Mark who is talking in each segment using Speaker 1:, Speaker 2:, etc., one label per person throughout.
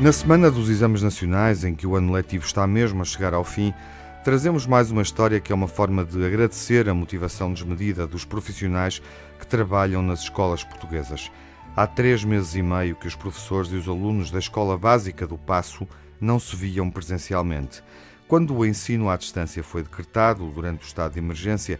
Speaker 1: Na semana dos exames nacionais, em que o ano letivo está mesmo a chegar ao fim, trazemos mais uma história que é uma forma de agradecer a motivação desmedida dos profissionais que trabalham nas escolas portuguesas. Há três meses e meio que os professores e os alunos da Escola Básica do Passo não se viam presencialmente. Quando o ensino à distância foi decretado durante o estado de emergência,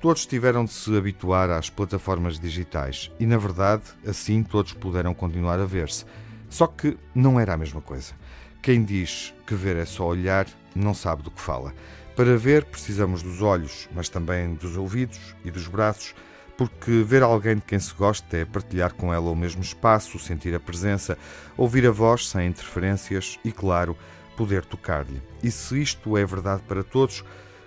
Speaker 1: todos tiveram de se habituar às plataformas digitais e, na verdade, assim todos puderam continuar a ver-se. Só que não era a mesma coisa. Quem diz que ver é só olhar não sabe do que fala. Para ver, precisamos dos olhos, mas também dos ouvidos e dos braços, porque ver alguém de quem se gosta é partilhar com ela o mesmo espaço, sentir a presença, ouvir a voz sem interferências e, claro, poder tocar-lhe. E se isto é verdade para todos,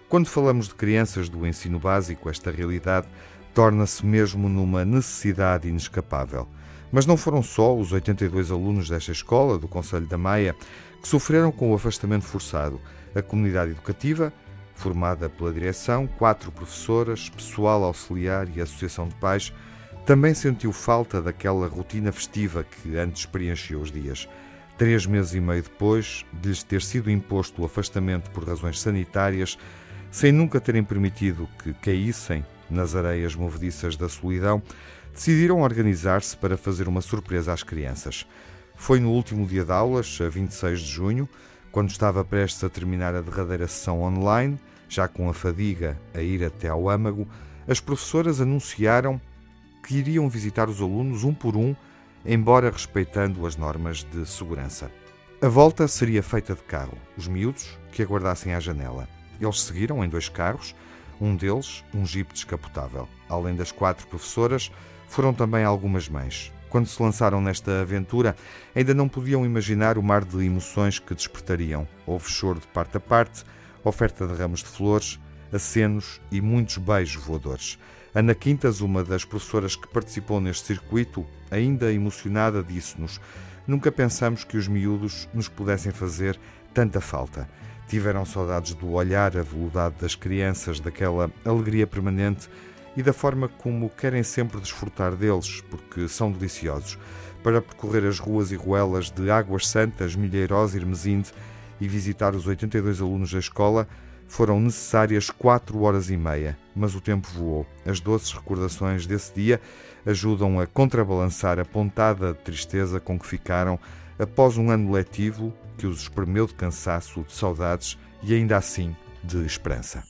Speaker 1: quando falamos de crianças do ensino básico, esta realidade torna-se mesmo numa necessidade inescapável. Mas não foram só os 82 alunos desta escola, do Conselho da Maia, que sofreram com o afastamento forçado. A comunidade educativa, formada pela direção, quatro professoras, pessoal auxiliar e associação de pais, também sentiu falta daquela rotina festiva que antes preencheu os dias. Três meses e meio depois de lhes ter sido imposto o afastamento por razões sanitárias, sem nunca terem permitido que caíssem nas areias movediças da solidão, decidiram organizar-se para fazer uma surpresa às crianças. Foi no último dia de aulas, a 26 de junho, quando estava prestes a terminar a derradeira sessão online, já com a fadiga a ir até ao âmago, as professoras anunciaram que iriam visitar os alunos um por um, embora respeitando as normas de segurança. A volta seria feita de carro, os miúdos que aguardassem à janela. Eles seguiram em dois carros, um deles um jipe descapotável. Além das quatro professoras, foram também algumas mães. Quando se lançaram nesta aventura, ainda não podiam imaginar o mar de emoções que despertariam. Houve choro de parte a parte, oferta de ramos de flores, acenos e muitos beijos voadores. Ana Quintas, uma das professoras que participou neste circuito, ainda emocionada, disse-nos: Nunca pensamos que os miúdos nos pudessem fazer tanta falta. Tiveram saudades do olhar aveludado das crianças, daquela alegria permanente e da forma como querem sempre desfrutar deles, porque são deliciosos. Para percorrer as ruas e ruelas de Águas Santas, Milheirós e Hermesinde e visitar os 82 alunos da escola, foram necessárias quatro horas e meia, mas o tempo voou. As doces recordações desse dia ajudam a contrabalançar a pontada de tristeza com que ficaram após um ano letivo que os espremeu de cansaço, de saudades e ainda assim de esperança.